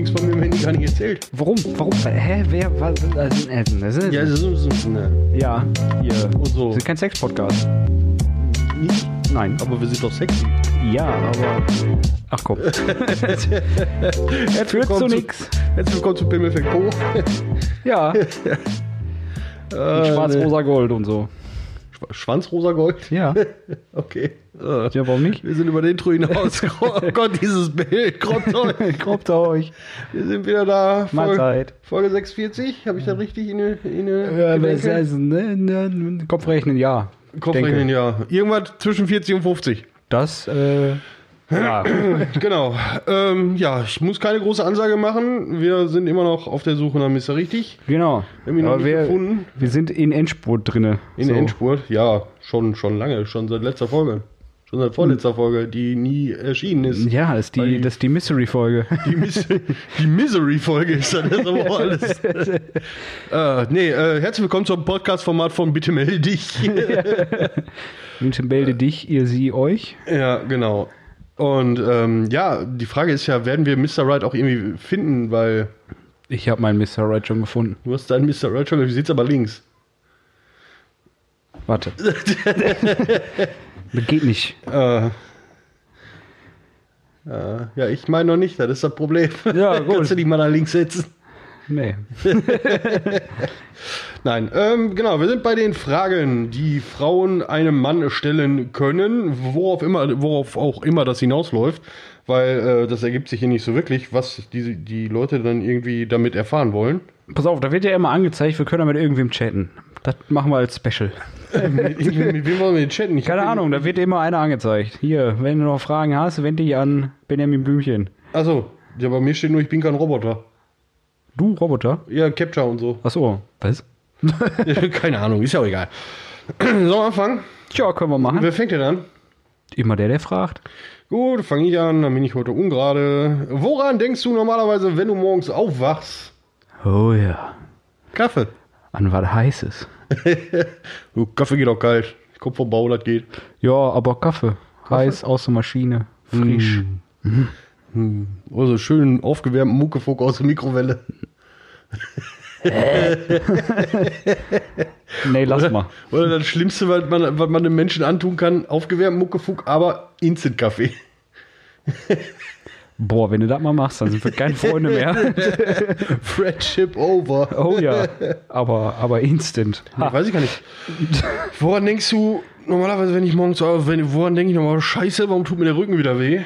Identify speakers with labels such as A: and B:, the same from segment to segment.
A: nichts von wenn die gar nicht erzählt.
B: Warum? Warum? Hä? Wer? Was? Also, das ist,
A: Ja, so, so, ne.
B: ja, hier.
A: Und so.
B: Wir sind kein Sex-Podcast.
A: Nicht,
B: Nein.
A: aber wir sind doch sexy.
B: Ja, aber. Ach komm. Führt zu nix.
A: herzlich willkommen zu Pimmelfeld Po.
B: Ja.
A: Äh,
B: Schwarz-rosa Gold und so.
A: Schwa- Schwanzrosa Gold?
B: Ja.
A: Okay.
B: Ja, warum nicht?
A: Wir sind über den Intro hinaus. Oh Gott, dieses Bild. Kommt euch.
B: Kommt euch.
A: Wir sind wieder da. Folge,
B: Mahlzeit.
A: Folge 640. Habe ich das richtig in eine, in eine
B: Ja,
A: Gedenke?
B: das heißt, ne, ne, Kopfrechnen, ja.
A: Kopfrechnen, ja. Irgendwas zwischen 40 und 50.
B: Das, äh. Ja.
A: Genau. Ähm, ja, ich muss keine große Ansage machen. Wir sind immer noch auf der Suche nach Mr. Richtig.
B: Genau.
A: Wir haben
B: Aber wir,
A: gefunden.
B: wir sind in Endspurt drinne.
A: In der Endspurt. Ja, schon, schon lange. Schon seit letzter Folge. Schon seit vorletzter Folge, die nie erschienen ist.
B: Ja, das ist die,
A: die-
B: das ist die Mystery-Folge.
A: Die, Mis die Misery-Folge ist dann das aber auch alles. äh, nee, äh, herzlich willkommen zum Podcast-Format von Bitte melde dich.
B: Bitte melde dich, ihr sie euch.
A: ja, genau. Und ähm, ja, die Frage ist ja, werden wir Mr. Right auch irgendwie finden, weil
B: Ich habe meinen Mr. Right schon gefunden.
A: du hast deinen Mr. Right schon, du sitzt aber links.
B: Warte. das geht nicht.
A: Äh, äh, ja, ich meine noch nicht, das ist das Problem.
B: Ja, gut.
A: Kannst du dich mal nach links setzen?
B: Nee.
A: Nein, ähm, genau, wir sind bei den Fragen, die Frauen einem Mann stellen können, worauf, immer, worauf auch immer das hinausläuft, weil äh, das ergibt sich hier nicht so wirklich, was die, die Leute dann irgendwie damit erfahren wollen.
B: Pass auf, da wird ja immer angezeigt, wir können da mit irgendwem chatten. Das machen wir als Special.
A: mit, mit wem wollen wir den chatten? Ich
B: Keine Ahnung, da wird immer einer angezeigt. Hier, wenn du noch Fragen hast, wende dich an Benjamin Blümchen.
A: Achso, ja, bei mir steht nur, ich bin kein Roboter.
B: Du, Roboter?
A: Ja, Capture und so.
B: Ach so, was?
A: Keine Ahnung, ist ja auch egal. Sollen wir anfangen?
B: Tja, können wir machen.
A: Wer fängt denn an?
B: Immer der, der fragt.
A: Gut, fange ich an, dann bin ich heute ungerade. Woran denkst du normalerweise, wenn du morgens aufwachst?
B: Oh ja.
A: Kaffee.
B: An was Heißes.
A: Kaffee geht auch kalt. Ich komm vom Bau, das geht.
B: Ja, aber Kaffee. Heiß aus der Maschine. Frisch.
A: Also schön aufgewärmten Muckefuck aus der Mikrowelle.
B: Nee, lass mal.
A: Oder das Schlimmste, was man, was man dem Menschen antun kann, aufgewärmten Muckefuck, aber Instant-Kaffee.
B: Boah, wenn du das mal machst, dann sind wir keine Freunde mehr.
A: Friendship over.
B: Oh ja. Aber, aber instant.
A: Ich weiß ich gar nicht. Woran denkst du normalerweise, wenn ich morgens wenn, woran denke ich nochmal, scheiße, warum tut mir der Rücken wieder weh?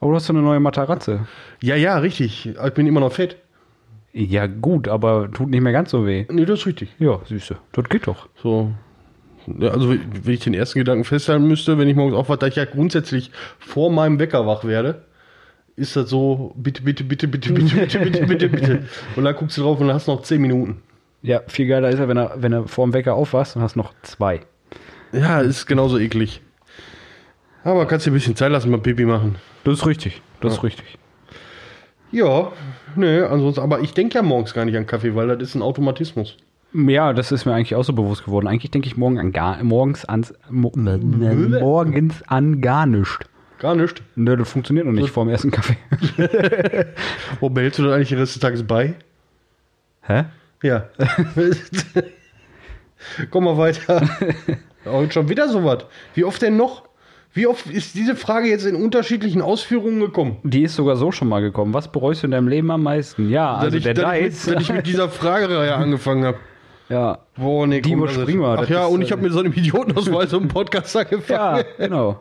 B: Oh, du hast so eine neue Matarazze.
A: Ja, ja, richtig. Ich bin immer noch fett.
B: Ja, gut, aber tut nicht mehr ganz so weh.
A: Nee, das ist richtig.
B: Ja, süße. Das geht doch.
A: So. Ja, also, wenn ich den ersten Gedanken festhalten müsste, wenn ich morgens aufwache, da ich ja grundsätzlich vor meinem Wecker wach werde, ist das so, bitte, bitte, bitte, bitte, bitte, bitte, bitte, bitte, bitte. Und dann guckst du drauf und dann hast noch 10 Minuten.
B: Ja, viel geiler ist er, wenn er, wenn er vor dem Wecker aufwachst und hast noch zwei.
A: Ja, ist genauso eklig. Aber kannst dir ein bisschen Zeit lassen beim Pipi machen.
B: Das ist richtig. Das ist richtig.
A: Ja, nee, ansonsten, aber ich denke ja morgens gar nicht an Kaffee, weil das ist ein Automatismus.
B: Ja, das ist mir eigentlich auch so bewusst geworden. Eigentlich denke ich morgen an gar, morgens, ans, mo, morgens an gar nichts.
A: Gar nicht.
B: Nö, das funktioniert noch nicht vor dem ersten Kaffee.
A: Wo behältst du das eigentlich den Rest des Tages bei?
B: Hä?
A: Ja. Komm mal weiter. Und schon wieder sowas. Wie oft denn noch? Wie oft ist diese Frage jetzt in unterschiedlichen Ausführungen gekommen?
B: Die ist sogar so schon mal gekommen. Was bereust du in deinem Leben am meisten? Ja, also
A: dass, ich,
B: der
A: dass, ich
B: Dice.
A: mit, dass ich mit dieser Fragereihe angefangen habe.
B: ja.
A: Boah, nee, ist-
B: wir,
A: Ach ja,
B: ist,
A: und ich
B: äh,
A: habe mit so einem Idiotenausweis so einen Podcast
B: ja,
A: angefangen.
B: genau.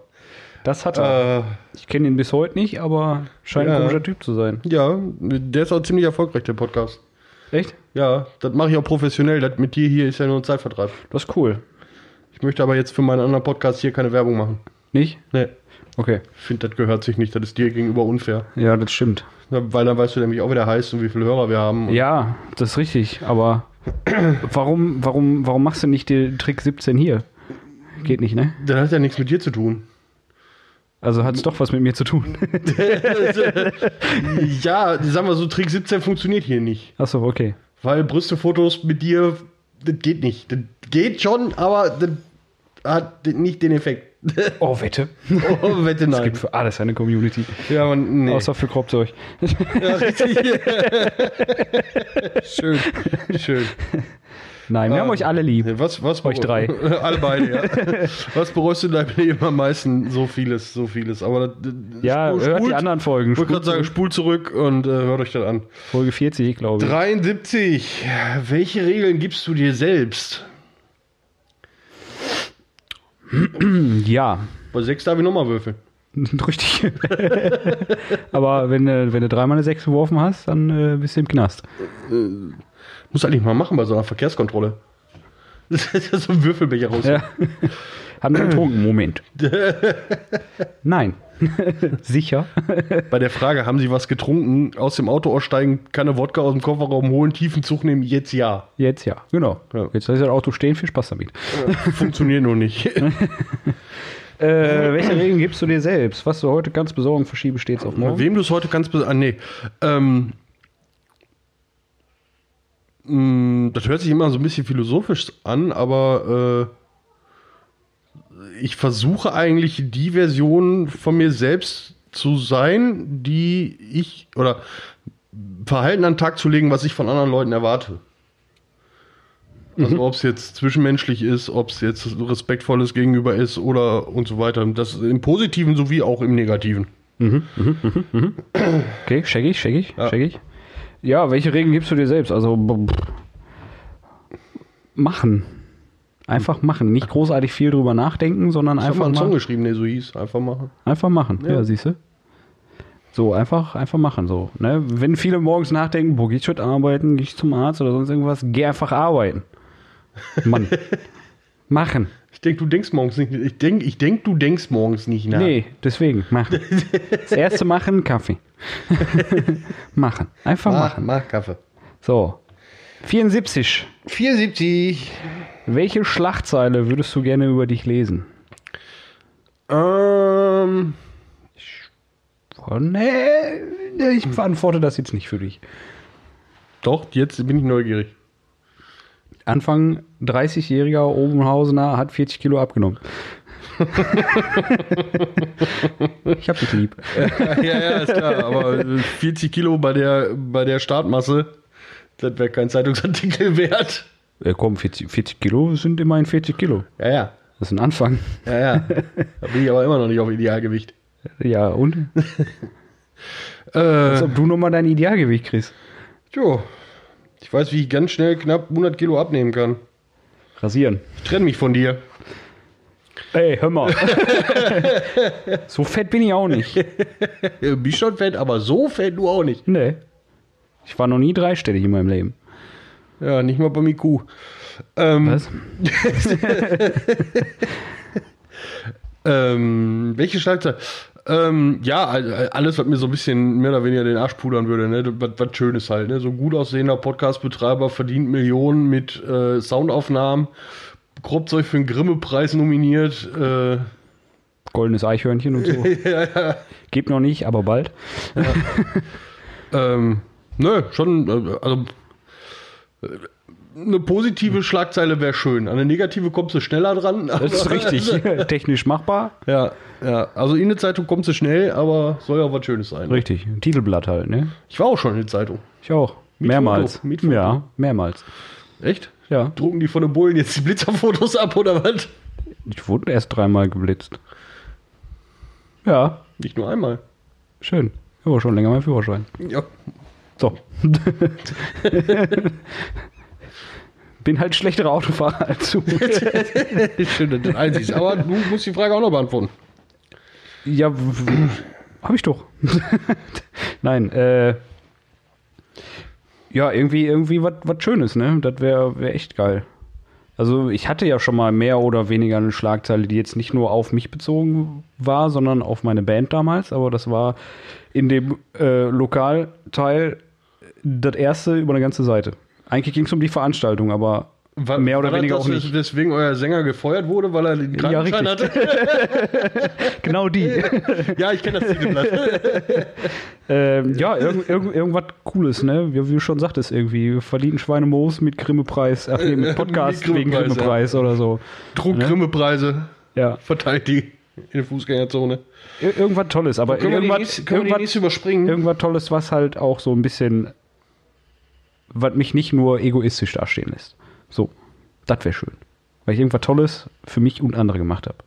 B: Das hat er.
A: Äh,
B: Ich kenne ihn bis heute nicht, aber scheint
A: Ja.
B: ein komischer Typ zu sein.
A: ja, der ist auch ziemlich erfolgreich, der Podcast.
B: Echt?
A: Ja, das mache ich auch professionell. Das mit dir hier ist ja nur ein Zeitvertreib.
B: Das ist cool.
A: Ich möchte aber jetzt für meinen anderen Podcast hier keine Werbung machen.
B: Nicht?
A: Nee,
B: Okay.
A: ich finde, das gehört sich nicht. Das ist dir gegenüber unfair.
B: Ja, das stimmt.
A: Weil dann weißt du nämlich auch, wie der heißt und wie viele Hörer wir haben.
B: Ja, das ist richtig. Aber warum, warum, warum machst du nicht den Trick 17 hier? Geht nicht, ne?
A: Das hat ja nichts mit dir zu tun.
B: Also hat es doch was mit mir zu tun.
A: ja, sagen wir so, Trick 17 funktioniert hier nicht.
B: Achso, okay.
A: Weil Brüstefotos mit dir, das geht nicht. Das geht schon, aber das hat nicht den Effekt.
B: Oh, Wette.
A: Oh, wette
B: Es
A: nein.
B: gibt für alles eine Community.
A: Ja, aber nee.
B: Außer für Kropfzeug.
A: ja, richtig. schön, schön.
B: Nein, wir
A: Ah.
B: haben euch alle lieb.
A: Was, was
B: Euch drei.
A: Alle beide, ja. Was bereust du in deinem Leben am meisten? So vieles, so vieles. Aber
B: Ja,
A: spul-
B: hört die
A: spult-
B: anderen Folgen.
A: Ich wollte gerade sagen,
B: Spult-
A: spul zurück und äh, hört euch das an.
B: Folge 40, glaube ich.
A: 73. Welche Regeln gibst du dir selbst?
B: Ja,
A: Bei 6 darf ich nochmal würfeln.
B: richtig. Aber wenn, du- wenn du dreimal eine 6 geworfen hast, dann äh, bist du im Knast.
A: Muss eigentlich mal machen bei so einer Verkehrskontrolle. Das ist ja so ein Würfelbecher raus.
B: Ja. Haben wir getrunken? Moment. Nein. Sicher?
A: Bei der Frage, haben Sie was getrunken? Aus dem Auto aussteigen, keine Wodka aus dem Kofferraum holen, tiefen Zug nehmen, jetzt ja.
B: Jetzt ja, genau.
A: Ja.
B: Jetzt ist das Auto stehen, viel Spaß damit.
A: Funktioniert noch nicht.
B: Äh, welche Regeln gibst du dir selbst? Was du heute ganz besorgen verschiebe, stets auf morgen.
A: Wem du es heute ganz bes- Ah, nee. Ähm, mh, das hört sich immer so ein bisschen philosophisch an, aber äh, ich versuche eigentlich die Version von mir selbst zu sein, die ich oder Verhalten an den Tag zu legen, was ich von anderen Leuten erwarte. Also ob es jetzt zwischenmenschlich ist, ob es jetzt respektvolles Gegenüber ist oder und so weiter. Das im Positiven sowie auch im Negativen.
B: Okay, check ich, check ich,
A: Ja.
B: check ich. Ja, welche Regeln gibst du dir selbst? Also machen. Einfach machen. Nicht großartig viel drüber nachdenken, sondern
A: Ich habe mal
B: einfach
A: einen Song geschrieben, der so hieß. Einfach machen.
B: einfach machen. Ja,
A: Ja.
B: siehst du? So, einfach, einfach machen. So, ne? Wenn viele morgens nachdenken, boah, geh ich heute arbeiten, geh ich zum Arzt oder sonst irgendwas, geh einfach arbeiten. Mann. machen.
A: Ich denke, du denkst morgens nicht. Ich denke, ich denk, du denkst morgens nicht nach.
B: Nee, deswegen, machen. Das erste machen, Kaffee. machen. Einfach
A: Mach,
B: machen.
A: mach Kaffee.
B: So. 74.
A: 74.
B: Welche Schlagzeile würdest du gerne über dich lesen?
A: Ähm,
B: Oh, nee, ich beantworte das jetzt nicht für dich.
A: doch, jetzt bin ich neugierig.
B: Anfang 30-jähriger Obenhausener hat 40 Kilo abgenommen. ich hab dich lieb.
A: ja, ja, ist klar. Aber äh, 40 Kilo bei der, bei der Startmasse, das wäre kein Zeitungsartikel wert.
B: Ja, komm, 40, 40 Kilo sind immerhin 40 Kilo.
A: Ja, ja.
B: Das ist ein Anfang.
A: Ja, ja. Da bin ich aber immer noch nicht auf Idealgewicht.
B: Ja, und? Als
A: Äh,
B: ob du nochmal dein Idealgewicht kriegst.
A: jo. Ich weiß, wie ich ganz schnell knapp 100 Kilo abnehmen kann.
B: Rasieren.
A: Ich trenne mich von dir.
B: Ey, hör mal. so fett bin ich auch nicht.
A: Bist schon fett, aber so fett du auch nicht.
B: Nee. Ich war noch nie dreistellig in meinem Leben.
A: Ja, nicht mal bei mir Kuh. Ähm,
B: Was?
A: Ähm, welche Schlagzeile? Ähm, ja, all- alles, was mir so ein bisschen mehr oder weniger den Arsch pudern würde, ne? Was, was Schönes halt, ne? So ein gut aussehender Podcast-Betreiber verdient Millionen mit äh, Soundaufnahmen, Kropfzeug für den Grimme-Preis nominiert. Äh,
B: Goldenes Eichhörnchen und so. Gibt noch nicht, aber bald.
A: ähm, nö, schon, äh, also äh, eine positive Schlagzeile wäre schön. An eine negative kommst du schneller dran.
B: Das ist richtig. Technisch machbar.
A: Ja, ja. Also in eine Zeitung kommst du schnell, aber soll ja auch was Schönes sein.
B: Richtig. Ein Titelblatt halt, ne?
A: Ich war auch schon in der Zeitung.
B: Ich auch.
A: Mit
B: mehrmals.
A: Foto, mit Foto.
B: Ja, mehrmals.
A: Echt?
B: Ja.
A: Drucken die von den Bullen jetzt die Blitzerfotos ab oder was?
B: Ich wurde erst dreimal geblitzt. Ja,
A: Nicht nur einmal.
B: schön. Aber schon länger mein Führerschein.
A: Ja.
B: So. Bin halt schlechterer Autofahrer als du.
A: Schön, dass. Aber du musst die Frage auch noch beantworten.
B: Ja, habe ich doch. Nein, äh. Ja, irgendwie, irgendwie was Schönes, ne? Das wäre wär echt geil. Also, ich hatte ja schon mal mehr oder weniger eine Schlagzeile, die jetzt nicht nur auf mich bezogen war, sondern auf meine Band damals. Aber das war in dem äh, Lokalteil das erste über eine ganze Seite. Eigentlich ging es um die Veranstaltung, aber mehr oder
A: War
B: weniger
A: das,
B: auch nicht.
A: Deswegen euer Sänger gefeuert wurde, weil er den Krankenschein
B: Ja,
A: hatte?
B: Genau die.
A: ja, ich kenne das Titelblatt.
B: Ähm, ja, irgend, irgend, irgendwas Cooles, ne? Wie, wie du schon sagtest, irgendwie verdienten Schweinemoos mit Grimme-Preis, ach nee, mit Podcast
A: Mit
B: wegen
A: Grimme-Preis,
B: Grimme-Preis oder so.
A: Druck
B: Ne?
A: Grimme-Preise.
B: Ja.
A: verteilt die in der Fußgängerzone.
B: Ir irgendwas Tolles, aber
A: Können wir die
B: irgendwas,
A: nächste, können wir die
B: irgendwas,
A: nächste überspringen?
B: irgendwas Tolles, was halt auch so ein bisschen, was mich nicht nur egoistisch dastehen lässt. So, das wäre schön. Weil ich irgendwas Tolles für mich und andere gemacht habe.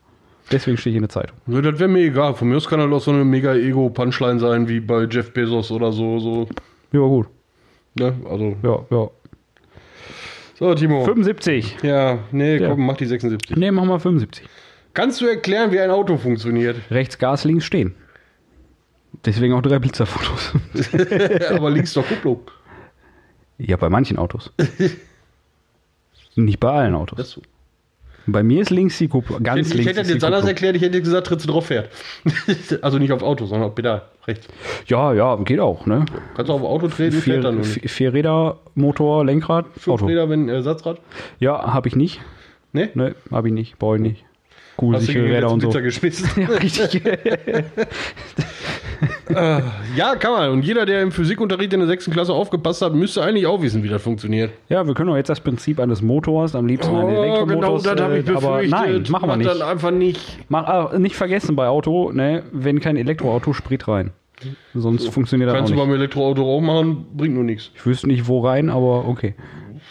B: Deswegen stehe ich in der Zeitung.
A: Ja, das wäre mir egal. Von mir aus kann halt auch so eine mega Ego-Punchline sein, wie bei Jeff Bezos oder so. so
B: Ja, gut.
A: ne? Also,
B: Ja, ja.
A: so, Timo.
B: 75.
A: Ja, nee,
B: Ja.
A: komm, mach die 76.
B: Ne, machen wir 75.
A: Kannst du erklären, wie ein Auto funktioniert?
B: Rechts Gas, links stehen. Deswegen auch drei Blitzerfotos.
A: Aber links doch Kupplung.
B: Ja, bei manchen Autos. Nicht bei allen Autos.
A: Das so.
B: Bei mir ist links die Kupplung. Ganz
A: Ich, ich
B: links
A: hätte das
B: ist die
A: jetzt anders erklärt, ich hätte gesagt, tritt sie drauf fährt. also nicht aufs Auto, sondern auf Pedal. Rechts.
B: Ja, ja, geht auch, ne?
A: Kannst du auf Auto treten, fährt dann
B: Vier, vier, vier Räder, Motor, Lenkrad,
A: Fünf
B: Auto.
A: Räder, wenn Ersatzrad?
B: Ja, habe ich nicht.
A: Ne?
B: Ne, habe ich nicht. Brauche ich nicht. Cool,
A: du
B: sichere Räder und so.
A: Blitzer geschmissen?
B: Ja, richtig.
A: Ja, kann man. Und jeder, der im Physikunterricht in der sechsten Klasse aufgepasst hat, müsste eigentlich auch wissen, wie das funktioniert.
B: ja, wir können doch jetzt das Prinzip eines Motors, am liebsten einen Elektromotors.
A: genau, das habe ich
B: äh, aber
A: befürchtet.
B: nein, machen wir nicht.
A: dann einfach nicht.
B: Mach, ah, nicht vergessen bei Auto, ne, wenn kein Elektroauto, Sprit rein. Sonst funktioniert das auch
A: Kannst du
B: nicht.
A: beim Elektroauto auch machen, bringt nur nichts.
B: Ich wüsste nicht, wo rein, aber okay.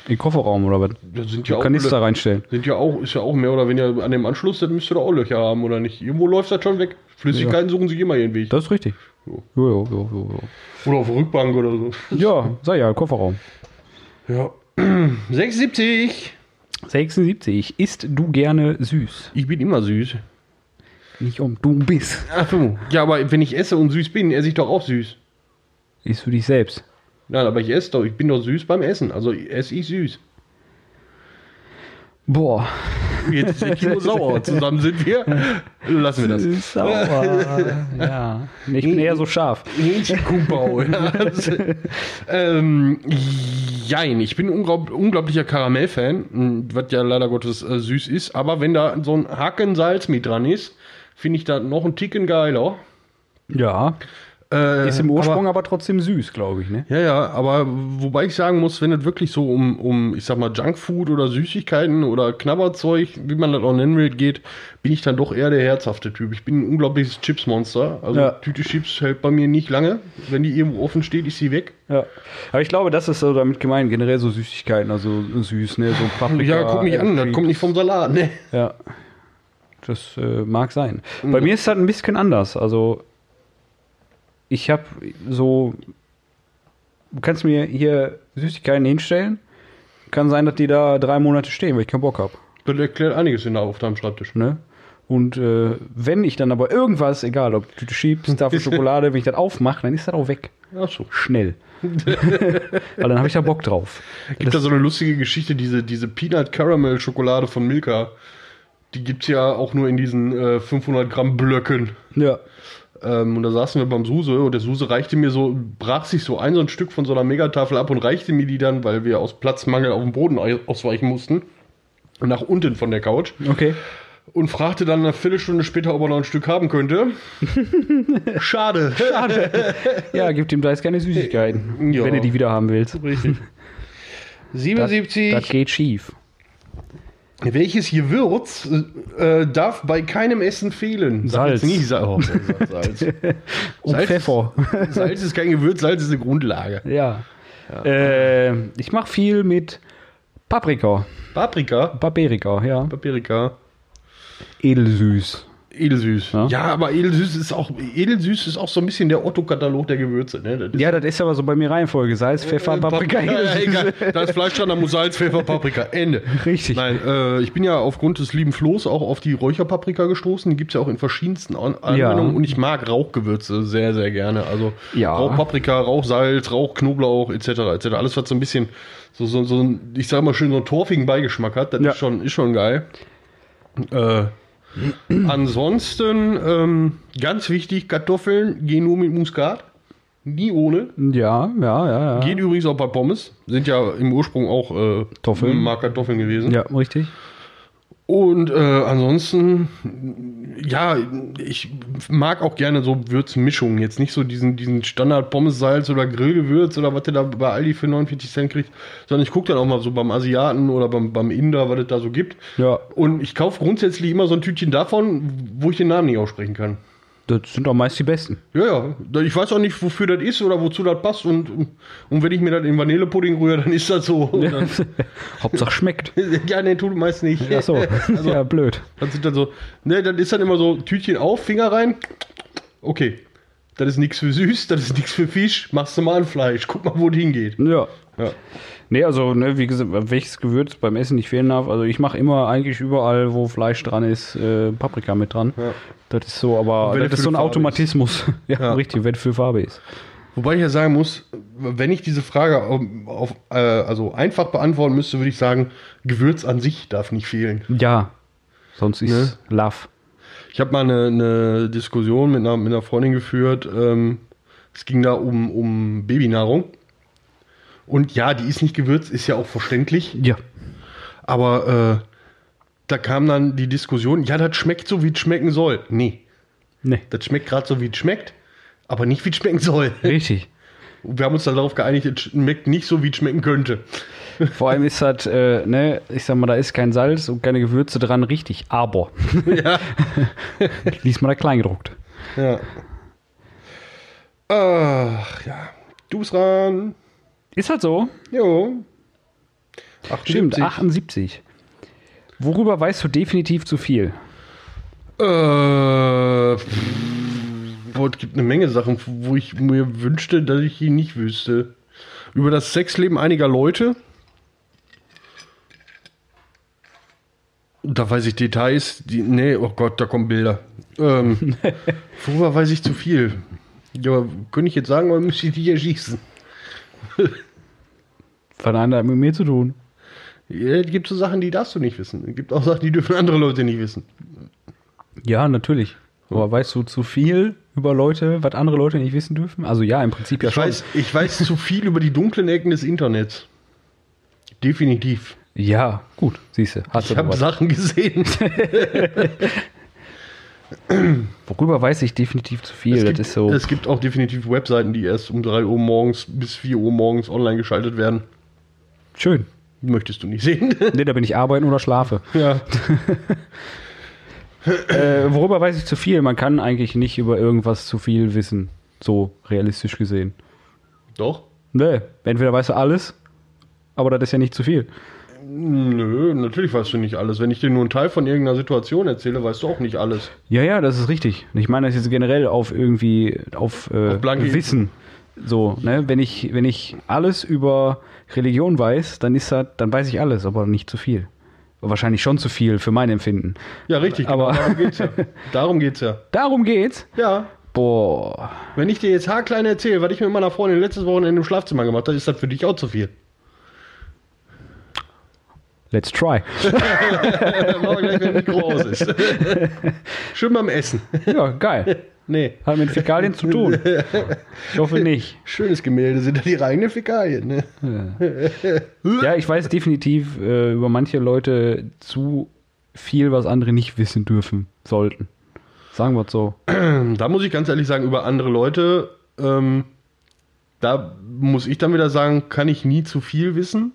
B: In den Kofferraum oder was?
A: Sind ja auch
B: Kanister
A: Lö-
B: reinstellen.
A: Sind ja auch, ist ja auch mehr oder weniger an dem Anschluss, das müsste doch auch Löcher haben, oder nicht? Irgendwo läuft das schon weg. Flüssigkeiten suchen sich immer ihren Weg.
B: Das ist richtig.
A: Jo.
B: Jo, jo, jo, jo.
A: Oder auf der Rückbank oder so.
B: Ja, sei ja, Kofferraum.
A: Ja. 76.
B: 76. Isst du gerne süß?
A: Ich bin immer süß.
B: Nicht um du bist.
A: Ach so. Ja, aber wenn ich esse und süß bin, esse ich doch auch süß.
B: Isst du dich selbst?
A: Nein, aber ich esse doch. Ich bin doch süß beim Essen. Also esse ich süß.
B: Boah,
A: Jetzt sind Timo sauer. Zusammen sind wir. Lassen wir das.
B: ist sauer. ja. Ich bin eher so scharf.
A: Hähnchenkubau. ja. ähm, jein, ich bin unglaub, unglaublicher Karamellfan, was ja leider Gottes äh, süß ist. Aber wenn da so ein Hacken Salz mit dran ist, finde ich das noch einen Ticken geiler.
B: Ja.
A: Äh,
B: Ist im Ursprung
A: Aber,
B: aber, trotzdem süß, glaube ich, ne?
A: ja, ja, aber wobei ich sagen muss, wenn es wirklich so um, um, ich sag mal, Junkfood oder Süßigkeiten oder Knabberzeug, wie man das auch nennen will, geht, bin ich dann doch eher der herzhafte Typ. Ich bin ein unglaubliches Chipsmonster. Also
B: Ja.
A: Tüte Chips hält bei mir nicht lange. Wenn die irgendwo offen steht, ist sie weg.
B: Ja. Aber ich glaube, das ist so damit gemeint, generell so Süßigkeiten, also süß, ne? So Paprika.
A: Ja, guck mich an, das kommt nicht vom Salat, ne?
B: Ja. Das äh, mag sein. Bei mir ist das ein bisschen anders. Also, ich habe so. Du kannst mir hier Süßigkeiten hinstellen. Kann sein, dass die da drei Monate stehen, weil ich keinen Bock habe.
A: Das erklärt einiges in der auf deinem Schreibtisch.
B: Ne? Und äh, wenn ich dann aber irgendwas, egal ob Tüte Chips, Tafel Schokolade, wenn ich das aufmache, dann ist das auch weg.
A: Ach so.
B: Schnell. Weil dann habe ich da Bock drauf.
A: Gibt da so eine lustige Geschichte, diese, diese Peanut Caramel Schokolade von Milka. Die gibt's ja auch nur in diesen äh, 500 Gramm Blöcken.
B: Ja.
A: Ähm, und da saßen wir beim Suse und der Suse reichte mir so, brach sich so ein so ein Stück von so einer Megatafel ab und reichte mir die dann, weil wir aus Platzmangel auf dem Boden au- ausweichen mussten, nach unten von der Couch
B: Okay.
A: und fragte dann eine Viertelstunde später, ob er noch ein Stück haben könnte. Schade.
B: Ja, gib dem Dice keine Süßigkeiten,
A: Ja.
B: wenn du die wieder haben willst.
A: Richtig.
B: Das,
A: 77.
B: das geht schief.
A: Welches Gewürz äh, darf bei keinem Essen fehlen?
B: Salz.
A: nicht Sa oh, Salz. Salz.
B: Und
A: Salz
B: Pfeffer.
A: Ist, Salz ist kein Gewürz, Salz ist eine Grundlage.
B: Ja. Äh, ich mache viel mit Paprika.
A: Paprika.
B: Paprika, ja.
A: Paprika.
B: Edelsüß.
A: Edelsüß. Ja?
B: Ja.
A: aber edelsüß ist auch edelsüß ist auch so ein bisschen der Otto-Katalog der Gewürze. Ne? Das
B: Ja, das ist aber so bei mir Reihenfolge. Salz, Pfeffer, Paprika,
A: Ja, ja. Da ist Fleisch dran, da muss Salz, Pfeffer, Paprika. Ende.
B: Richtig.
A: Nein, äh, ich bin ja aufgrund des lieben Flohs auch auf die Räucherpaprika gestoßen. Die gibt es ja auch in verschiedensten An Anwendungen.
B: Ja.
A: Und ich mag Rauchgewürze sehr, sehr gerne. Also
B: Ja.
A: Rauchpaprika, Rauchsalz, Rauchknoblauch etc. etc. Alles, was so ein bisschen so, so, so ein, ich sag mal schön, so einen torfigen Beigeschmack hat, das
B: Ja.
A: ist, schon, ist schon geil. Äh, ansonsten, ähm, ganz wichtig, Kartoffeln gehen nur mit Muskat. Nie ohne.
B: Ja, ja, ja, ja.
A: Geht übrigens auch bei Pommes. Sind ja im Ursprung auch äh,
B: Kartoffeln.
A: Gewesen.
B: Ja, richtig.
A: Und äh, ansonsten, ja, ich mag auch gerne so Würzmischungen. Jetzt nicht so diesen, diesen Standard Pommes-Salz oder Grillgewürz oder was du da bei Aldi für 49 Cent kriegst, sondern ich gucke dann auch mal so beim Asiaten oder beim, beim Inder, was es da so gibt.
B: Ja.
A: Und ich kaufe grundsätzlich immer so ein Tütchen davon, wo ich den Namen nicht aussprechen kann.
B: Das sind auch meist die besten.
A: Ja, ja. Ich weiß auch nicht, wofür das ist oder wozu das passt. Und, und wenn ich mir das in Vanillepudding rühre, dann ist das so. Dann,
B: Hauptsache schmeckt.
A: ja, nee, tut meist nicht.
B: Ach so, ja, blöd.
A: Das sind dann so, ne, dann ist dann immer so Tütchen auf, Finger rein. Okay. Das ist nichts für süß, das ist nichts für Fisch. Machst du mal ein Fleisch. Guck mal, wo es hingeht.
B: Ja.
A: Ja.
B: Nee, also, ne, wie gesagt, welches Gewürz beim Essen nicht fehlen darf. Also, ich mache immer eigentlich überall, wo Fleisch dran ist, äh, Paprika mit dran.
A: Ja.
B: Das ist so, aber
A: wenn
B: das ist so ein
A: Farbe
B: Automatismus. ja,
A: Ja.
B: richtig, wenn für Farbe ist.
A: Wobei ich ja sagen muss, wenn ich diese Frage auf, auf, äh, also einfach beantworten müsste, würde ich sagen, Gewürz an sich darf nicht fehlen.
B: Ja, sonst ist
A: Ne?
B: Love.
A: Ich habe mal eine, eine Diskussion mit einer, mit einer Freundin geführt. Ähm, es ging da um, um Babynahrung. Und ja, die ist nicht gewürzt, ist ja auch verständlich.
B: Ja.
A: Aber äh, da kam dann die Diskussion, ja, das schmeckt so, wie es schmecken soll. Nee,
B: Nee,
A: das schmeckt gerade so, wie es schmeckt, aber nicht, wie es schmecken soll.
B: richtig.
A: Wir haben uns darauf geeinigt, es schmeckt nicht so, wie es schmecken könnte.
B: Vor allem ist das, äh, ne, ich sag mal, da ist kein Salz und keine Gewürze dran, richtig. Aber.
A: Ja.
B: Lies mal da kleingedruckt.
A: ja. Ach, ja. Du bist dran.
B: Ist halt so.
A: Jo.
B: Stimmt,
A: 78.
B: 78. Worüber weißt du definitiv zu viel?
A: Äh, boah, es gibt eine Menge Sachen, wo ich mir wünschte, dass ich ihn nicht wüsste. Über das Sexleben einiger Leute. Da weiß ich Details. Die, nee, oh Gott, da kommen Bilder. Ähm, worüber weiß ich zu viel? Ja, könnte ich jetzt sagen, oder müsste ich dich erschießen?
B: Hat das mit mir zu tun?
A: Ja, es gibt so Sachen, die darfst du nicht wissen. Es gibt auch Sachen, die dürfen andere Leute nicht wissen.
B: Ja, natürlich. Aber weißt du zu viel über Leute, was andere Leute nicht wissen dürfen? Also ja, im Prinzip ja
A: Ich
B: schon.
A: weiß, ich weiß zu viel über die dunklen Ecken des Internets. Definitiv.
B: Ja, gut, siehst du.
A: Ich habe. Sachen gesehen.
B: Worüber weiß ich definitiv zu viel?
A: Es
B: das
A: gibt,
B: ist so.
A: es gibt auch definitiv Webseiten, die erst um 3 Uhr morgens bis 4 Uhr morgens online geschaltet werden.
B: Schön.
A: Möchtest du nicht sehen?
B: Nee, da bin ich arbeiten oder schlafe.
A: ja.
B: äh, worüber weiß ich zu viel? Man kann eigentlich nicht über irgendwas zu viel wissen. So realistisch gesehen.
A: Doch.
B: Nee, entweder weißt du alles, aber das ist ja nicht zu viel.
A: Nö, natürlich weißt du nicht alles. Wenn ich dir nur einen Teil von irgendeiner Situation erzähle, weißt du auch nicht alles.
B: Ja, ja, das ist richtig. Ich meine das jetzt generell auf irgendwie auf, äh,
A: Auf
B: Wissen. So, ne? Wenn ich, wenn ich alles über Religion weiß, dann ist das, dann weiß ich alles, aber nicht zu viel. Wahrscheinlich schon zu viel für mein Empfinden.
A: Ja, richtig. genau,
B: Aber-
A: darum geht's ja. Darum geht's ja.
B: Darum geht's.
A: Ja.
B: Boah.
A: Wenn ich dir jetzt haarklein erzähle, was ich mit meiner Freundin letztes Wochenende im Schlafzimmer gemacht habe, ist das für dich auch zu viel.
B: Let's try.
A: Machen wir gleich, wenn das Mikro aus ist. Schön beim Essen.
B: Ja, geil.
A: Nee.
B: Hat mit Fäkalien zu tun. Ich hoffe nicht.
A: Schönes Gemälde sind da die reinen Fäkalien. Ne?
B: Ja, ich weiß definitiv äh, über manche Leute zu viel, was andere nicht wissen dürfen sollten. Sagen wir es so.
A: Da muss ich ganz ehrlich sagen, über andere Leute, ähm, da muss ich dann wieder sagen, kann ich nie zu viel wissen,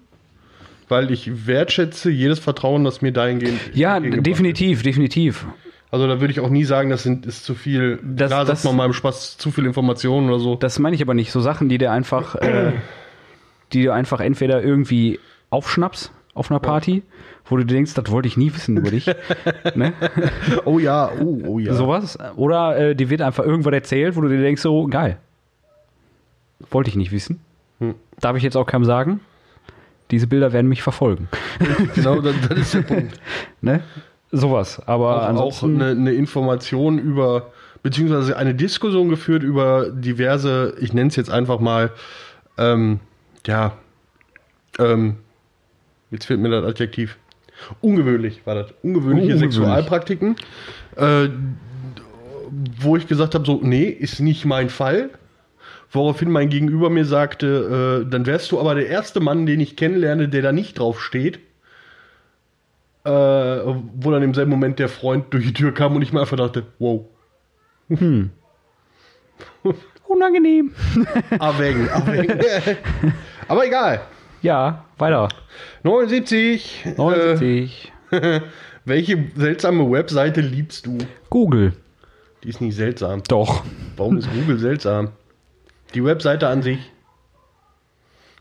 A: weil ich wertschätze jedes Vertrauen, das mir dahingehend.
B: Ja, definitiv, definitiv.
A: wird. Also da würde ich auch nie sagen, das sind, ist zu viel.
B: Das-
A: Klar,
B: das-
A: sagt man mal im Spaß zu viel Informationen oder so.
B: Das meine ich aber nicht. So Sachen, die dir einfach, äh, die du einfach entweder irgendwie aufschnappst auf einer Party, wo du dir denkst, das wollte ich nie wissen über dich. ne?
A: Oh ja, oh, oh ja.
B: Sowas. Oder äh, dir wird einfach irgendwas erzählt, wo du dir denkst, so geil. Wollte ich nicht wissen.
A: Hm.
B: Darf ich jetzt auch keinem sagen. Diese Bilder werden mich verfolgen.
A: Genau, das, das ist der Punkt.
B: Ne? Sowas. Aber
A: auch, auch eine, eine Information über, beziehungsweise eine Diskussion geführt über diverse, ich nenne es jetzt einfach mal, ähm, ja, ähm, jetzt fehlt mir das Adjektiv. Ungewöhnlich war das. Ungewöhnliche
B: Ungewöhnlich.
A: Sexualpraktiken, äh, wo ich gesagt habe, so, nee, ist nicht mein Fall. Woraufhin mein Gegenüber mir sagte, äh, dann wärst du aber der erste Mann, den ich kennenlerne, der da nicht drauf steht. äh, wo dann im selben Moment der Freund durch die Tür kam und ich mir einfach dachte, wow.
B: Unangenehm.
A: Abwägen, abwägen. Aber egal.
B: Ja, weiter.
A: 79.
B: 79.
A: Äh, welche seltsame Webseite liebst du?
B: Google.
A: Die ist nicht seltsam.
B: Doch.
A: Warum ist Google seltsam? Die Webseite an sich.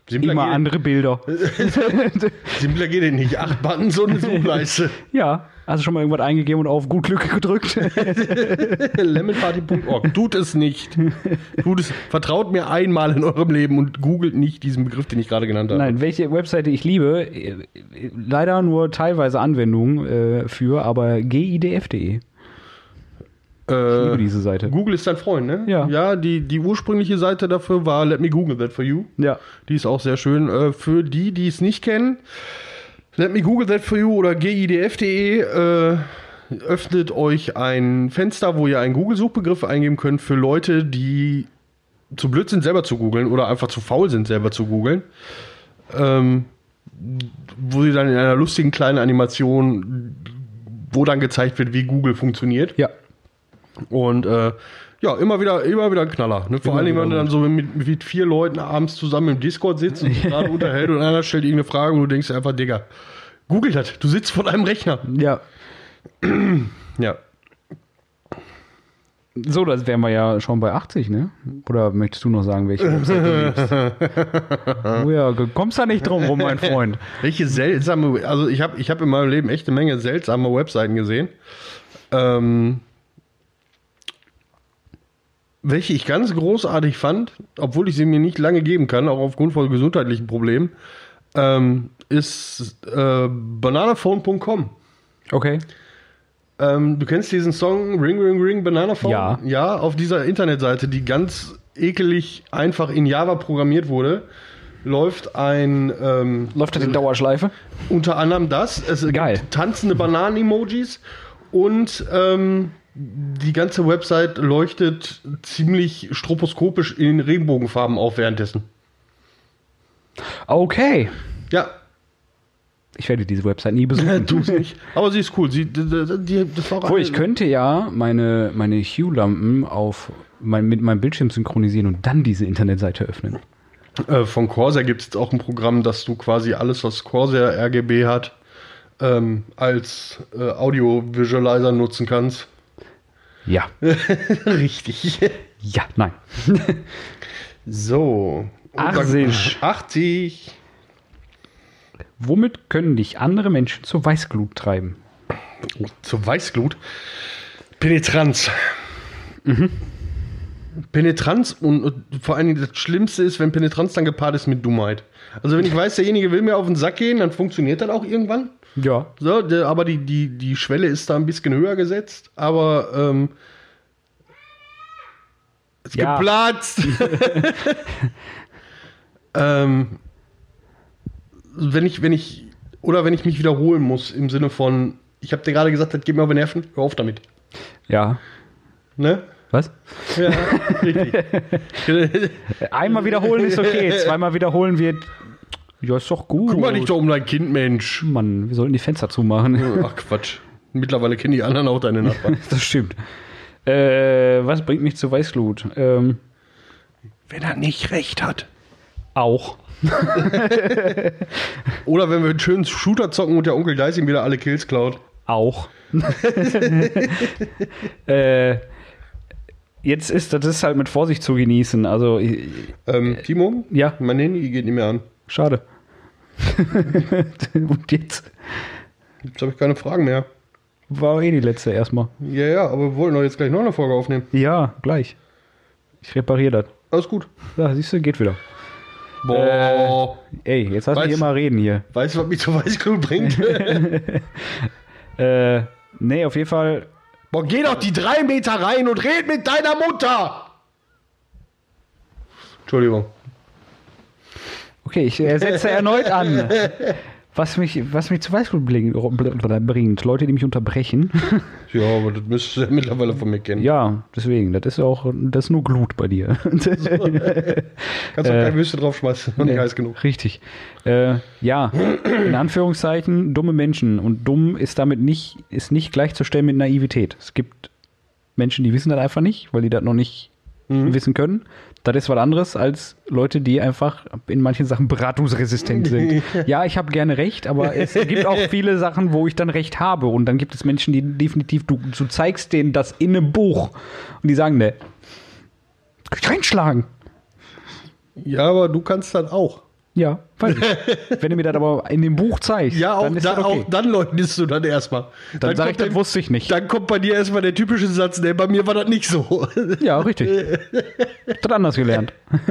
A: Simpler
B: Immer andere Bilder.
A: simpler geht es nicht. Acht Buttons und eine Suchleiste.
B: ja. Hast du schon mal irgendwas eingegeben und auf gut Glück gedrückt?
A: Lemonparty.org. Tut es nicht. Tut es. Vertraut mir einmal in eurem Leben und googelt nicht diesen Begriff, den ich gerade genannt habe.
B: Nein, welche Webseite ich liebe, äh, leider nur teilweise Anwendungen äh, für, aber gidf.de. Ich liebe
A: Äh,
B: diese Seite.
A: Google ist dein Freund, ne?
B: Ja.
A: Ja, die, die ursprüngliche Seite dafür war Let me Google that for you.
B: Ja.
A: Die ist auch sehr schön. Äh, für die, die es nicht kennen, let me Google that for you oder gidf.de äh, öffnet euch ein Fenster, wo ihr einen Google-Suchbegriff eingeben könnt für Leute, die zu blöd sind, selber zu googeln oder einfach zu faul sind, selber zu googeln. Ähm, wo sie dann in einer lustigen kleinen Animation, wo dann gezeigt wird, wie Google funktioniert.
B: Ja.
A: Und äh, ja, immer wieder, immer wieder ein Knaller. Ne? Vor
B: Immer
A: allen Dingen, wenn du dann so mit, mit vier Leuten abends zusammen im Discord sitzt und gerade unterhält und einer stellt irgendeine Frage und du denkst einfach, Digga, google das. Du sitzt vor deinem Rechner.
B: Ja.
A: Ja.
B: So, das wären wir ja schon bei 80, ne? Oder möchtest du noch sagen, welche Website du liebst? oh ja, du kommst da nicht drum rum, mein Freund.
A: Welche seltsame, also ich habe ich hab in meinem Leben echt eine Menge seltsame Webseiten gesehen. Ähm, welche ich ganz großartig fand, obwohl ich sie mir nicht lange geben kann, auch aufgrund von gesundheitlichen Problemen, ähm, ist äh, bananaphone.com.
B: Okay.
A: Ähm, du kennst diesen Song Ring Ring Ring Banana Phone?
B: Ja.
A: Ja, auf dieser Internetseite, die ganz ekelig einfach in Java programmiert wurde, läuft ein ähm,
B: Läuft das in Dauerschleife?
A: unter anderem das. Es
B: Geil.
A: gibt tanzende Bananen-Emojis und ähm, die ganze Website leuchtet ziemlich stroboskopisch in Regenbogenfarben auf währenddessen.
B: Okay.
A: Ja,
B: Ich werde diese Website nie besuchen.
A: es nicht. Aber sie ist cool. Sie, die, die, das war
B: Obwohl, ich könnte ja meine, meine Hue-Lampen auf mein, mit meinem Bildschirm synchronisieren und dann diese Internetseite öffnen.
A: Äh, von Corsair gibt es jetzt auch ein Programm, dass du quasi alles, was Corsair RGB hat, ähm, als äh, Audio-Visualizer nutzen kannst.
B: Ja.
A: Richtig.
B: Ja, nein.
A: So. Und dann-
B: 80.
A: 80.
B: Womit können dich andere Menschen zur Weißglut treiben?
A: Zur Weißglut. Penetranz. Penetranz und, und vor allen Dingen das Schlimmste ist, wenn Penetranz dann gepaart ist mit Dummheit. Also wenn ich weiß, derjenige will mir auf den Sack gehen, dann funktioniert das auch irgendwann.
B: Ja.
A: So, aber die, die, die Schwelle ist da ein bisschen höher gesetzt, aber ähm, es
B: Ja.
A: geplatzt. ähm, wenn ich, wenn ich, oder wenn ich mich wiederholen muss im Sinne von, ich habe dir gerade gesagt, das geht mir auf die Nerven, hör auf damit.
B: Ja.
A: Ne?
B: Was?
A: Ja, richtig.
B: Einmal wiederholen ist okay, zweimal wiederholen wird. Ja, ist doch gut.
A: Kümmer dich doch um dein Kind, Mensch.
B: Mann, wir sollten die Fenster zumachen.
A: Ach Quatsch. Mittlerweile kennen die anderen auch deine Nachbarn.
B: Das stimmt. Äh, was bringt mich zu Weißglut? Ähm,
A: Wenn er nicht recht hat.
B: auch.
A: Oder wenn wir einen schönen Shooter zocken und der Onkel Dice ihm wieder alle Kills klaut.
B: Auch. äh, jetzt ist das ist halt mit Vorsicht zu genießen. Also,
A: Ähm, Timo?
B: ja,
A: Mein Handy geht nicht mehr an.
B: Schade. Und jetzt
A: Jetzt habe ich keine Fragen mehr.
B: war eh die letzte erstmal.
A: Ja, ja, aber wir wollten doch jetzt gleich noch eine Folge aufnehmen.
B: Ja, gleich. Ich repariere das.
A: Alles gut.
B: Ja, siehst du, geht wieder.
A: Boah.
B: Ey, jetzt lass
A: Weißt-
B: mich immer reden hier.
A: Weißt du, was mich zur Weißglut bringt?
B: Äh, nee, auf jeden Fall.
A: Boah, geh doch die drei Meter rein und red mit deiner Mutter! Entschuldigung.
B: Okay, ich äh, setze erneut an. Was mich, was mich zu Weißglut bringt, Leute, die mich unterbrechen.
A: Ja, aber das müsstest du ja mittlerweile von mir kennen.
B: Ja, deswegen, das ist auch, das ist nur Glut bei dir.
A: Kannst du auch keine Wüste draufschmeißen, noch nicht heiß genug.
B: Richtig. Äh, ja, in Anführungszeichen dumme Menschen. Und dumm ist damit nicht, ist nicht gleichzustellen mit Naivität. Es gibt Menschen, die wissen das einfach nicht, weil die das noch nicht wissen können. Das ist was anderes als Leute, die einfach in manchen Sachen beratungsresistent sind. ja, ich habe gerne recht, aber es gibt auch viele Sachen, wo ich dann recht habe. Und dann gibt es Menschen, die definitiv, du, du zeigst denen das in einem Buch und die sagen, ne, kann ich reinschlagen.
A: Ja, aber du kannst das auch.
B: Ja, weiß ich. Wenn du mir das aber in dem Buch zeigst,
A: Ja, auch,
B: dann ist
A: da,
B: das okay.
A: auch dann leugnest du dann erstmal.
B: Dann sag ich, das
A: dann-
B: wusste ich nicht.
A: Dann kommt bei dir erstmal der typische Satz, ne, bei mir war das nicht so.
B: Ja, richtig. das anders gelernt.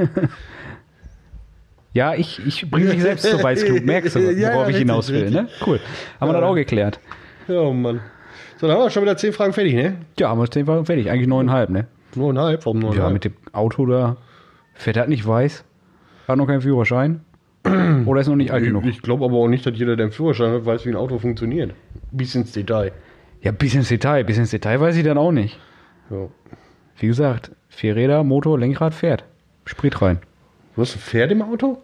B: ja, ich, ich bringe mich selbst zur Weißglut, merkst du, worauf
A: Ja, ja,
B: ich hinaus will, ne? Cool. Haben wir das auch geklärt.
A: ja, Mann. So, dann haben wir schon wieder zehn Fragen fertig, ne?
B: Ja, haben wir den Fall fertig. Eigentlich neuneinhalb, ne?
A: Neuneinhalb, warum
B: Ja,
A: neuneinhalb?
B: mit dem Auto da. Fährt das nicht weiß? Hat noch keinen Führerschein? Oder ist noch nicht alt genug?
A: ich glaube aber auch nicht, dass jeder, der einen Führerschein hat, weiß, wie ein Auto funktioniert. Bis ins Detail.
B: Ja, bis ins Detail. Bis ins Detail weiß ich dann auch nicht.
A: Ja.
B: Wie gesagt, vier Räder, Motor, Lenkrad, Pferd. Sprit rein.
A: Du hast ein Pferd im Auto?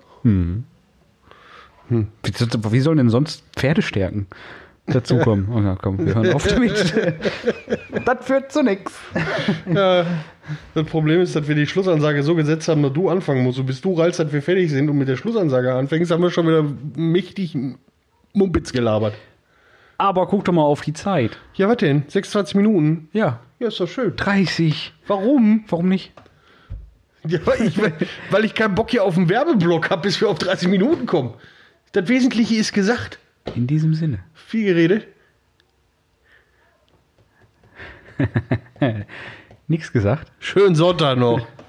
B: Wie, wie sollen denn sonst Pferdestärken dazukommen? Oh ja, komm, wir hören auf damit. das führt zu nichts.
A: Ja. Das Problem ist, dass wir die Schlussansage so gesetzt haben, dass du anfangen musst. Und bis du rallst, dass wir fertig sind und mit der Schlussansage anfängst, haben wir schon wieder mächtig Mumpitz gelabert.
B: Aber guck doch mal auf die Zeit.
A: Ja, was denn? 26 Minuten?
B: Ja,
A: Ja, ist doch schön.
B: 30.
A: Warum?
B: Warum nicht?
A: Ja, weil, ich, weil ich keinen Bock hier auf einen Werbeblock habe, bis wir auf 30 Minuten kommen. Das Wesentliche ist gesagt.
B: In diesem Sinne.
A: Viel geredet.
B: Nichts gesagt.
A: Schönen Sonntag noch.